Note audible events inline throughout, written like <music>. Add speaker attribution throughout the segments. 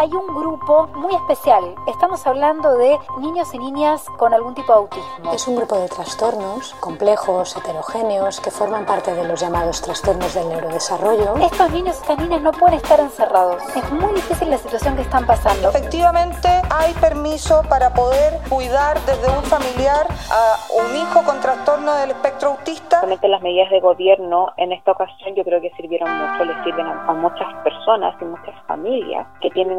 Speaker 1: hay un grupo muy especial. Estamos hablando de niños y niñas con algún tipo de autismo.
Speaker 2: Es un grupo de trastornos complejos, heterogéneos, que forman parte de los llamados trastornos del neurodesarrollo.
Speaker 1: Estos niños y estas niñas no pueden estar encerrados. Es muy difícil la situación que están pasando.
Speaker 3: Efectivamente, hay permiso para poder cuidar desde un familiar a un hijo con trastorno del espectro autista.
Speaker 4: Realmente las medidas de gobierno en esta ocasión yo creo que sirvieron mucho, les sirven a muchas personas y muchas familias que tienen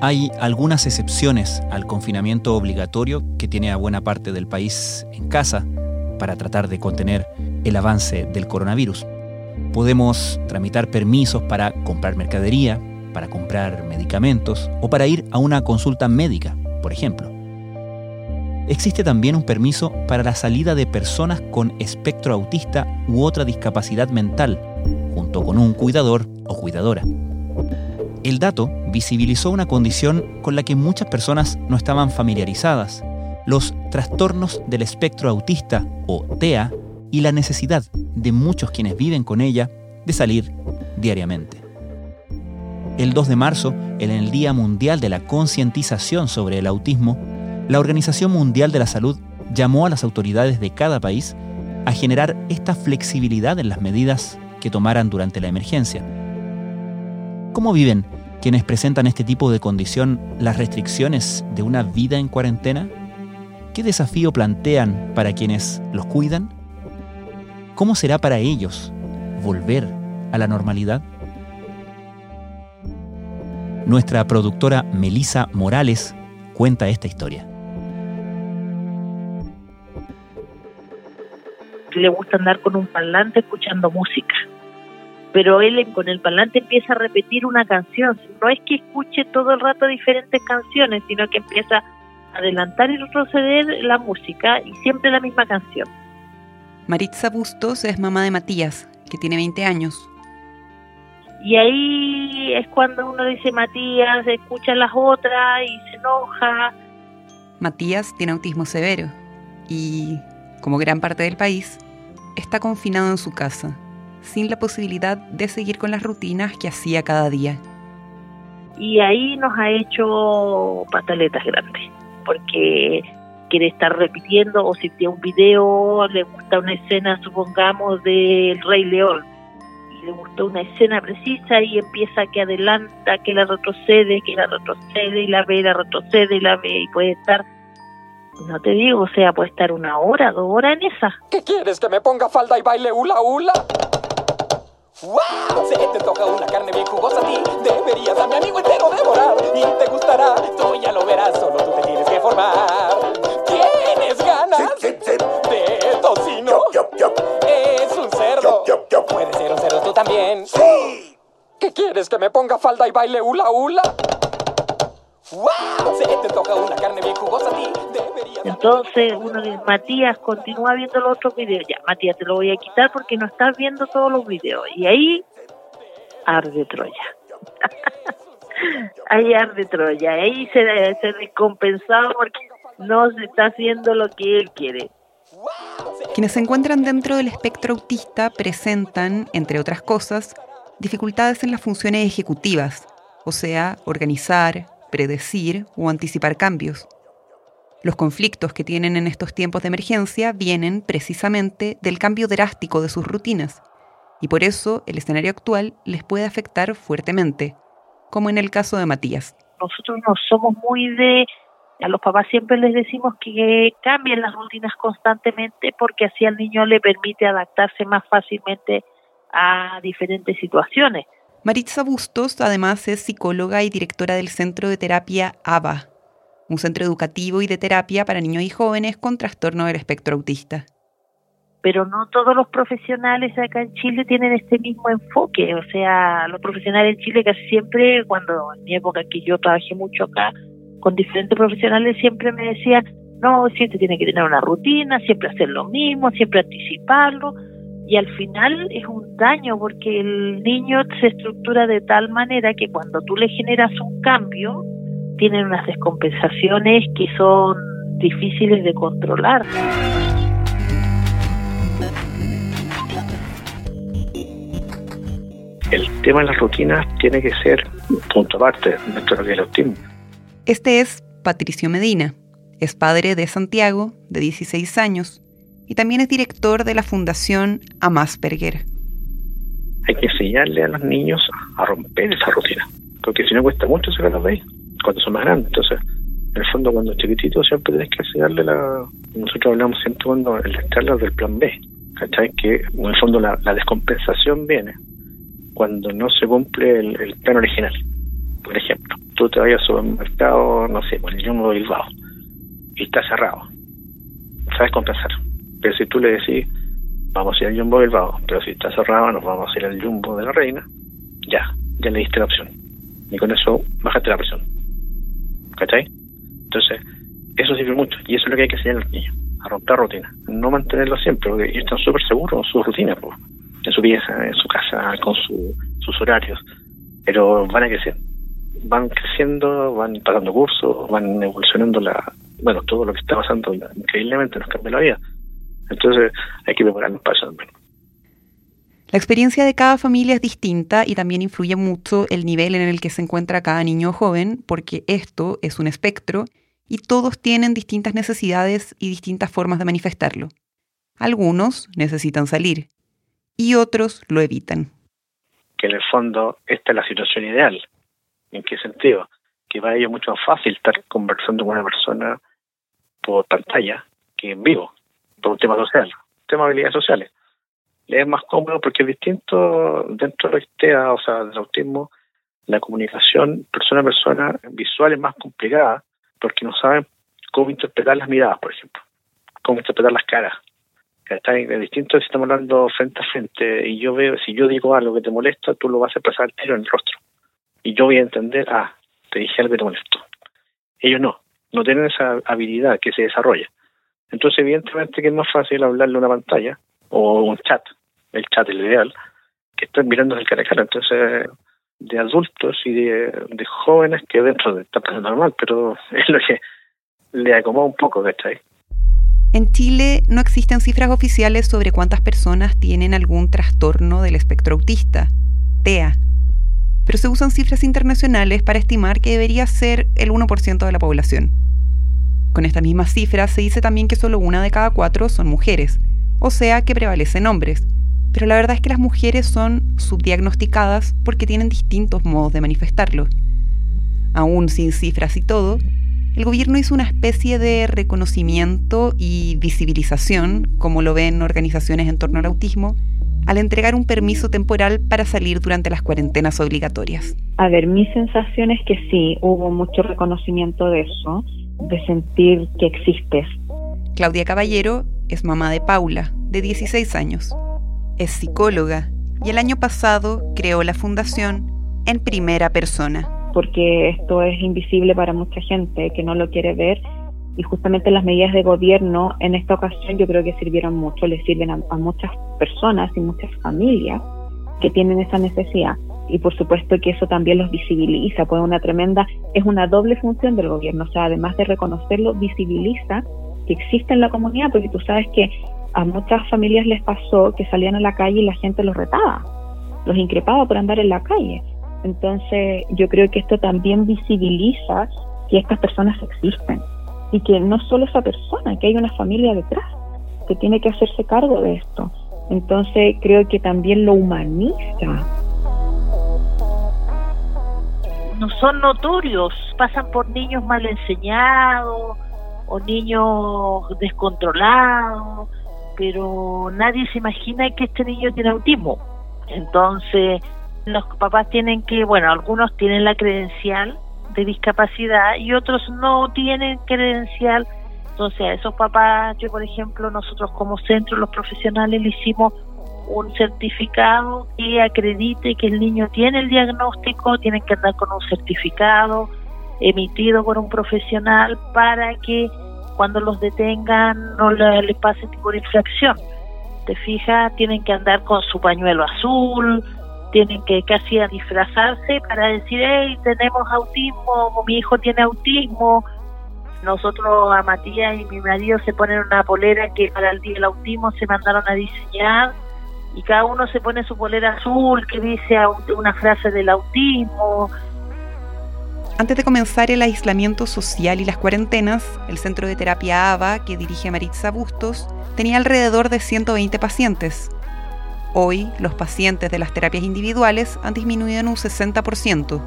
Speaker 5: hay algunas excepciones al confinamiento obligatorio que tiene a buena parte del país en casa para tratar de contener el avance del coronavirus. Podemos tramitar permisos para comprar mercadería, para comprar medicamentos o para ir a una consulta médica, por ejemplo. Existe también un permiso para la salida de personas con espectro autista u otra discapacidad mental, junto con un cuidador o cuidadora. El dato visibilizó una condición con la que muchas personas no estaban familiarizadas, los trastornos del espectro autista o TEA y la necesidad de muchos quienes viven con ella de salir diariamente. El 2 de marzo, en el Día Mundial de la Concientización sobre el Autismo, la Organización Mundial de la Salud llamó a las autoridades de cada país a generar esta flexibilidad en las medidas que tomaran durante la emergencia ¿Cómo viven quienes presentan este tipo de condición las restricciones de una vida en cuarentena? ¿Qué desafío plantean para quienes los cuidan? ¿Cómo será para ellos volver a la normalidad? Nuestra productora Melisa Morales cuenta esta historia.
Speaker 6: Le gusta andar con un parlante escuchando música pero él con el parlante empieza a repetir una canción. No es que escuche todo el rato diferentes canciones, sino que empieza a adelantar y retroceder la música y siempre la misma canción.
Speaker 7: Maritza Bustos es mamá de Matías, que tiene 20 años.
Speaker 6: Y ahí es cuando uno dice Matías, escucha las otras y se enoja.
Speaker 7: Matías tiene autismo severo y, como gran parte del país, está confinado en su casa sin la posibilidad de seguir con las rutinas que hacía cada día.
Speaker 6: Y ahí nos ha hecho pataletas grandes, porque quiere estar repitiendo o si tiene un video, le gusta una escena, supongamos, del Rey León, y le gustó una escena precisa y empieza que adelanta, que la retrocede, que la retrocede y la ve, la retrocede y la ve y puede estar no te digo, o sea, puede estar una hora, dos horas en esa.
Speaker 8: ¿Qué quieres? ¿Que me ponga falda y baile hula hula? ¡Wow! Se te toca una carne bien jugosa a ti. Deberías a mi amigo entero devorar. Y te gustará, tú ya lo verás. Solo tú te tienes que formar. ¿Tienes ganas de tocino? Es un cerdo. Puede ser un cerdo tú también. ¡Sí! ¿Qué quieres? ¿Que me ponga falda y baile hula hula? ¡Wow! Se te toca una carne bien jugosa a ti.
Speaker 6: Entonces uno dice, Matías, continúa viendo los otros videos. Ya, Matías, te lo voy a quitar porque no estás viendo todos los videos. Y ahí arde Troya. <laughs> ahí arde Troya. Ahí se, se descompensado porque no se está haciendo lo que él quiere.
Speaker 7: Quienes se encuentran dentro del espectro autista presentan, entre otras cosas, dificultades en las funciones ejecutivas, o sea, organizar, predecir o anticipar cambios. Los conflictos que tienen en estos tiempos de emergencia vienen precisamente del cambio drástico de sus rutinas, y por eso el escenario actual les puede afectar fuertemente, como en el caso de Matías.
Speaker 6: Nosotros no somos muy de... A los papás siempre les decimos que cambien las rutinas constantemente porque así al niño le permite adaptarse más fácilmente a diferentes situaciones.
Speaker 7: Maritza Bustos además es psicóloga y directora del Centro de Terapia ABA, un centro educativo y de terapia para niños y jóvenes con trastorno del espectro autista.
Speaker 6: Pero no todos los profesionales acá en Chile tienen este mismo enfoque. O sea, los profesionales en Chile casi siempre, cuando en mi época que yo trabajé mucho acá con diferentes profesionales, siempre me decían, no, siempre tiene que tener una rutina, siempre hacer lo mismo, siempre anticiparlo. Y al final es un daño porque el niño se estructura de tal manera que cuando tú le generas un cambio, tienen unas descompensaciones que son difíciles de controlar.
Speaker 9: El tema de las rutinas tiene que ser un punto aparte dentro de lo que es el autismo.
Speaker 7: Este es Patricio Medina. Es padre de Santiago, de 16 años, y también es director de la Fundación Amasperger.
Speaker 9: Hay que enseñarle a los niños a romper esa rutina, porque si no cuesta mucho sacarlos de ahí cuando son más grandes. Entonces, en el fondo, cuando es chiquitito, siempre tienes que enseñarle la. Nosotros hablamos siempre cuando el las del plan B, ¿cachai? Que en el fondo la, descompensación viene cuando no se cumple el, plan original. Por ejemplo, tú te vayas al supermercado, no sé, por el Jumbo Bilbao, y está cerrado. Sabes compensar. Pero si tú le decís, vamos a ir al Jumbo Bilbao, pero si está cerrado, nos vamos a ir al Jumbo de la Reina, ya, ya le diste la opción. Y con eso bajaste la presión. ¿cachai? Entonces, eso sirve mucho y eso es lo que hay que enseñar a los niños, a romper rutina, no mantenerlo siempre, porque ellos están súper seguros en sus rutinas, en su pieza, en su casa, con sus horarios, pero van a crecer, van creciendo, van pagando cursos, van evolucionando la, bueno, todo lo que está pasando increíblemente nos cambia la vida. Entonces hay que prepararnos para eso también.
Speaker 7: La experiencia de cada familia es distinta y también influye mucho el nivel en el que se encuentra cada niño o joven, porque esto es un espectro y todos tienen distintas necesidades y distintas formas de manifestarlo. Algunos necesitan salir y otros lo evitan.
Speaker 9: Que en el fondo esta es la situación ideal. ¿En qué sentido? Que para ellos es mucho más fácil estar conversando con una persona por pantalla que en vivo, por un tema social, tema de habilidades sociales es más cómodo porque es distinto dentro de la o sea, del autismo, la comunicación persona a persona visual es más complicada porque no saben cómo interpretar las miradas, por ejemplo, cómo interpretar las caras. Está es distinto si estamos hablando frente a frente y yo veo, si yo digo algo que te molesta, tú lo vas a expresar al tiro en el rostro. Y yo voy a entender, ah, te dije algo que te molestó. Ellos no, no tienen esa habilidad que se desarrolla. Entonces, evidentemente que es más fácil hablarle una pantalla o un chat el chat, el ideal, que están mirando el cara a cara. Entonces, de adultos y de, jóvenes que dentro de esta pasando normal, pero <laughs> es lo que le acomoda un poco, ¿cachai?
Speaker 7: En Chile no existen cifras oficiales sobre cuántas personas tienen algún trastorno del espectro autista, TEA, pero se usan cifras internacionales para estimar que debería ser el 1% de la población. Con estas mismas cifras se dice también que solo una de cada cuatro son mujeres, o sea que prevalecen hombres, pero la verdad es que las mujeres son subdiagnosticadas porque tienen distintos modos de manifestarlo. Aún sin cifras y todo, el gobierno hizo una especie de reconocimiento y visibilización, como lo ven organizaciones en torno al autismo, al entregar un permiso temporal para salir durante las cuarentenas obligatorias.
Speaker 4: A ver, mi sensación es que sí, hubo mucho reconocimiento de eso, de sentir que existes.
Speaker 7: Claudia Caballero es mamá de Paula, de 16 años es psicóloga y el año pasado creó la fundación en primera persona.
Speaker 4: Porque esto es invisible para mucha gente que no lo quiere ver y justamente las medidas de gobierno en esta ocasión yo creo que sirvieron mucho, le sirven a, muchas personas y muchas familias que tienen esa necesidad y por supuesto que eso también los visibiliza, pues una tremenda, es una doble función del gobierno, o sea, además de reconocerlo, visibiliza que existe en la comunidad, porque tú sabes que a muchas familias les pasó que salían a la calle y la gente los retaba, los increpaba por andar en la calle. Entonces yo creo que esto también visibiliza que estas personas existen y que no solo esa persona, que hay una familia detrás que tiene que hacerse cargo de esto. Entonces creo que también lo humaniza.
Speaker 6: No son notorios, pasan por niños mal enseñados o niños descontrolados pero nadie se imagina que este niño tiene autismo. Entonces, los papás tienen que, bueno, algunos tienen la credencial de discapacidad y otros no tienen credencial. Entonces a esos papás, yo por ejemplo, nosotros como centro, los profesionales, le hicimos un certificado que acredite que el niño tiene el diagnóstico, tienen que andar con un certificado emitido por un profesional para que cuando los detengan no les pase ninguna infracción. Te fijas, tienen que andar con su pañuelo azul, tienen que casi disfrazarse para decir, hey, tenemos autismo, mi hijo tiene autismo. Nosotros a Matías y mi marido se ponen una polera que para el día del autismo se mandaron a diseñar y cada uno se pone su polera azul que dice una frase del autismo.
Speaker 7: Antes de comenzar el aislamiento social y las cuarentenas, el centro de terapia ABA, que dirige Maritza Bustos, tenía alrededor de 120 pacientes. Hoy, los pacientes de las terapias individuales han disminuido en un 60%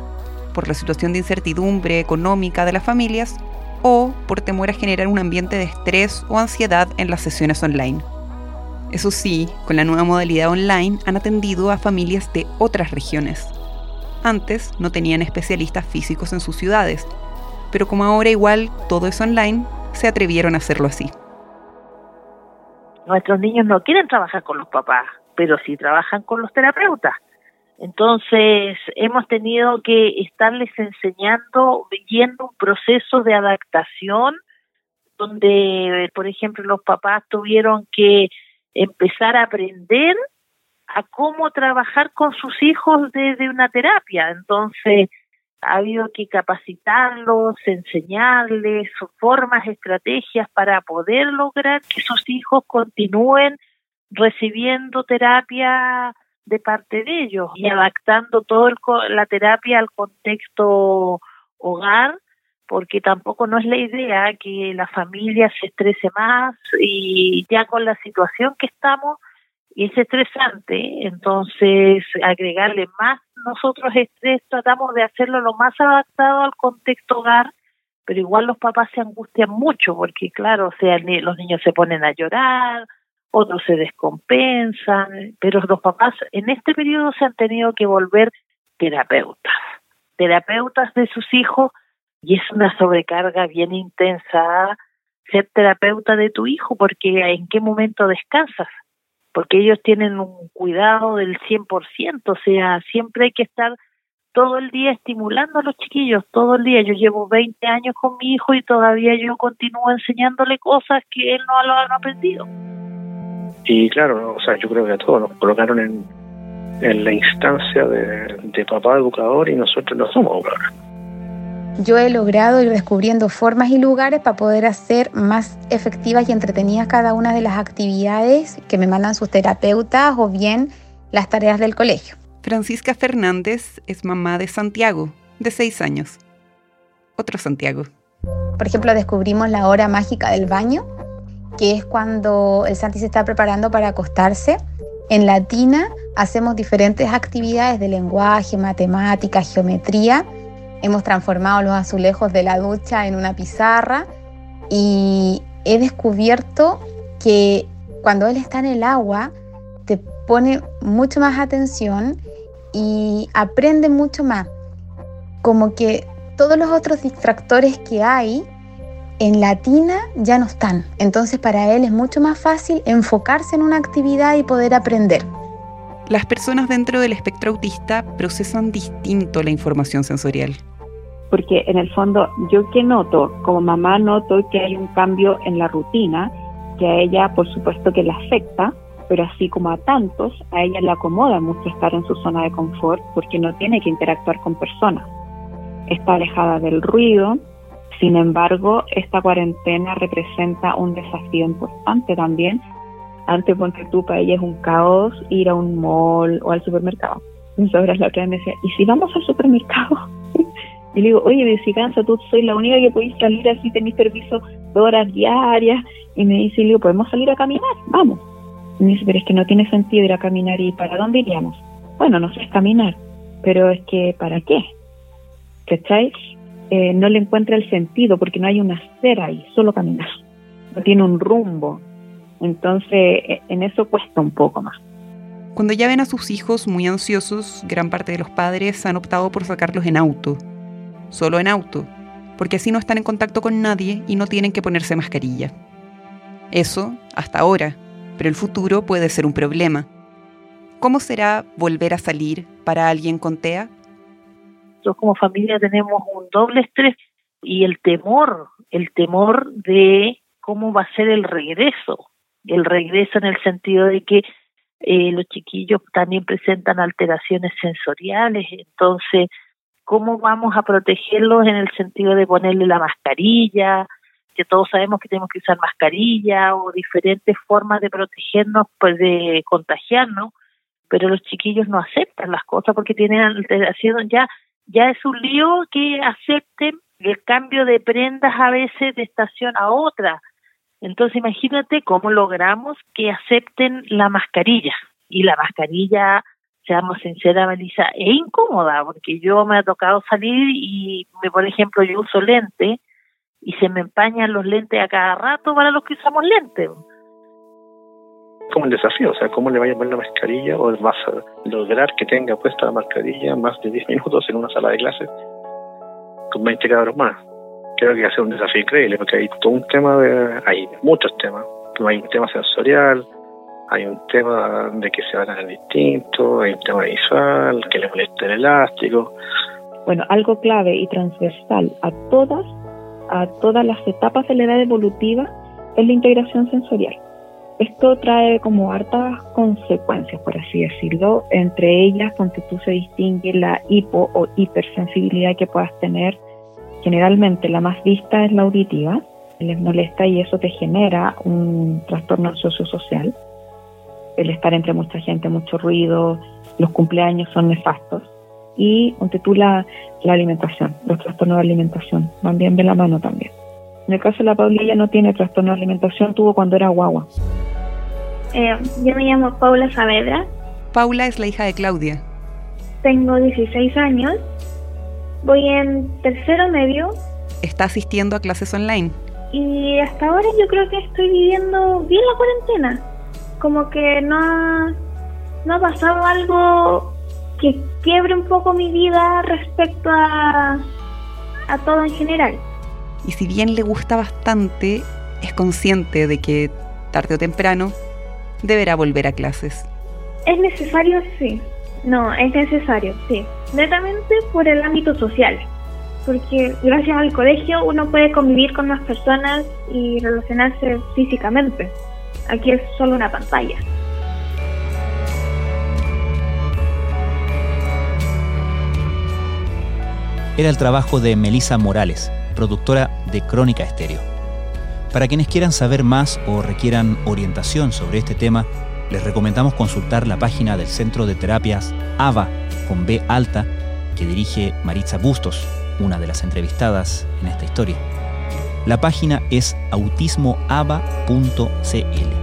Speaker 7: por la situación de incertidumbre económica de las familias o por temor a generar un ambiente de estrés o ansiedad en las sesiones online. Eso sí, con la nueva modalidad online han atendido a familias de otras regiones. Antes no tenían especialistas físicos en sus ciudades, pero como ahora igual todo es online, se atrevieron a hacerlo así.
Speaker 6: Nuestros niños no quieren trabajar con los papás, pero sí trabajan con los terapeutas. Entonces, hemos tenido que estarles enseñando, yendo un proceso de adaptación, donde, por ejemplo, los papás tuvieron que empezar a aprender a cómo trabajar con sus hijos desde una terapia. Entonces, ha habido que capacitarlos, enseñarles formas, estrategias para poder lograr que sus hijos continúen recibiendo terapia de parte de ellos y adaptando toda la terapia al contexto hogar, porque tampoco no es la idea que la familia se estrese más y ya con la situación que estamos es estresante, entonces agregarle más nosotros estrés tratamos de hacerlo lo más adaptado al contexto hogar, pero igual los papás se angustian mucho porque claro, o sea, los niños se ponen a llorar, otros se descompensan, pero los papás en este periodo se han tenido que volver terapeutas, terapeutas de sus hijos, y es una sobrecarga bien intensa ser terapeuta de tu hijo, porque en qué momento descansas, porque ellos tienen un cuidado del 100%, o sea, siempre hay que estar todo el día estimulando a los chiquillos, todo el día. Yo llevo 20 años con mi hijo y todavía yo continúo enseñándole cosas que él no lo ha aprendido.
Speaker 9: Y claro, o sea, yo creo que a todos nos colocaron en, en la instancia de, de papá educador y nosotros no somos educadores.
Speaker 2: Yo he logrado ir descubriendo formas y lugares para poder hacer más efectivas y entretenidas cada una de las actividades que me mandan sus terapeutas o bien las tareas del colegio.
Speaker 7: Francisca Fernández es mamá de Santiago, de seis años. Otro Santiago.
Speaker 2: Por ejemplo, descubrimos la hora mágica del baño, que es cuando el Santi se está preparando para acostarse. En Latina hacemos diferentes actividades de lenguaje, matemática, geometría. Hemos transformado los azulejos de la ducha en una pizarra y he descubierto que cuando él está en el agua te pone mucho más atención y aprende mucho más. Como que todos los otros distractores que hay en Latina ya no están. Entonces para él es mucho más fácil enfocarse en una actividad y poder aprender.
Speaker 7: Las personas dentro del espectro autista procesan distinto la información sensorial.
Speaker 4: Porque en el fondo, yo que noto, como mamá noto que hay un cambio en la rutina, que a ella por supuesto que le afecta, pero así como a tantos, a ella le acomoda mucho estar en su zona de confort porque no tiene que interactuar con personas. Está alejada del ruido, sin embargo, esta cuarentena representa un desafío importante también. Antes, ponte tú, para ella es un caos ir a un mall o al supermercado. Entonces, la otra vez me decía, ¿y si vamos al supermercado? Y le digo, oye, si cansa, tú soy la única que podéis salir así, tenéis permiso dos horas diarias. Y me dice, le digo, ¿podemos salir a caminar? Vamos. Y me dice, pero es que no tiene sentido ir a caminar. ¿Y para dónde iríamos? Bueno, no sé, es caminar. Pero es que, ¿para qué? ¿Cacháis? Eh, no le encuentra el sentido porque no hay una acera ahí, solo caminar. No tiene un rumbo. Entonces, e, en eso cuesta un poco más.
Speaker 7: Cuando ya ven a sus hijos muy ansiosos, gran parte de los padres han optado por sacarlos en auto. Solo en auto, porque así no están en contacto con nadie y no tienen que ponerse mascarilla. Eso, hasta ahora, pero el futuro puede ser un problema. ¿Cómo será volver a salir para alguien con TEA?
Speaker 6: Nosotros como familia tenemos un doble estrés y el temor, el temor de cómo va a ser el regreso. El regreso en el sentido de que eh, los chiquillos también presentan alteraciones sensoriales, entonces, ¿cómo vamos a protegerlos en el sentido de ponerle la mascarilla? Que todos sabemos que tenemos que usar mascarilla o diferentes formas de protegernos, pues de contagiarnos, pero los chiquillos no aceptan las cosas porque tienen ya, ya es un lío que acepten el cambio de prendas a veces de estación a otra entonces imagínate cómo logramos que acepten la mascarilla. Y la mascarilla, seamos sinceras, Melissa, es incómoda, porque yo me ha tocado salir y, me, por ejemplo, yo uso lente y se me empañan los lentes a cada rato para los que usamos lentes.
Speaker 9: Como un desafío, o sea, ¿cómo le vaya a poner la mascarilla o vas a lograr que tenga puesta la mascarilla más de 10 <laughs> minutos en una sala de clases con 20 cabros más? creo que va a ser un desafío increíble porque hay todo un tema de, hay muchos temas, hay un tema sensorial, hay un tema de que se van a ver distinto, hay un tema visual, que le molesta el elástico.
Speaker 4: Bueno, algo clave y transversal a todas, a todas las etapas de la edad evolutiva es la integración sensorial. Esto trae como hartas consecuencias, por así decirlo. Entre ellas, donde tú se distingue la hipo o hipersensibilidad que puedas tener Generalmente la más vista es la auditiva, les molesta y eso te genera un trastorno sociosocial. El estar entre mucha gente, mucho ruido, los cumpleaños son nefastos. Y ponte tú la, alimentación, los trastornos de alimentación, van bien de la mano también. En el caso de la Paulilla no tiene trastorno de alimentación, tuvo cuando era guagua.
Speaker 10: Eh, yo me llamo Paula Saavedra.
Speaker 7: Paula es la hija de Claudia.
Speaker 10: Tengo 16 años Voy en tercero medio.
Speaker 7: Está asistiendo a clases online.
Speaker 10: Y hasta ahora yo creo que estoy viviendo bien la cuarentena. Como que no ha, no ha pasado algo que quiebre un poco mi vida respecto a, a todo en general.
Speaker 7: Y si bien le gusta bastante, es consciente de que tarde o temprano deberá volver a clases.
Speaker 10: Es necesario, sí. No, es necesario, sí. Netamente por el ámbito social. Porque gracias al colegio uno puede convivir con más personas y relacionarse físicamente. Aquí es solo una pantalla.
Speaker 5: Era el trabajo de Melisa Morales, productora de Crónica Estéreo. Para quienes quieran saber más o requieran orientación sobre este tema, les recomendamos consultar la página del Centro de Terapias AVA con B alta que dirige Maritza Bustos, una de las entrevistadas en esta historia. La página es autismoava.cl.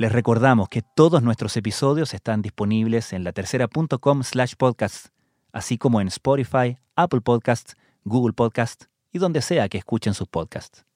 Speaker 5: Les recordamos que todos nuestros episodios están disponibles en latercera.com slash podcast, así como en Spotify, Apple Podcasts, Google Podcasts y donde sea que escuchen sus podcasts.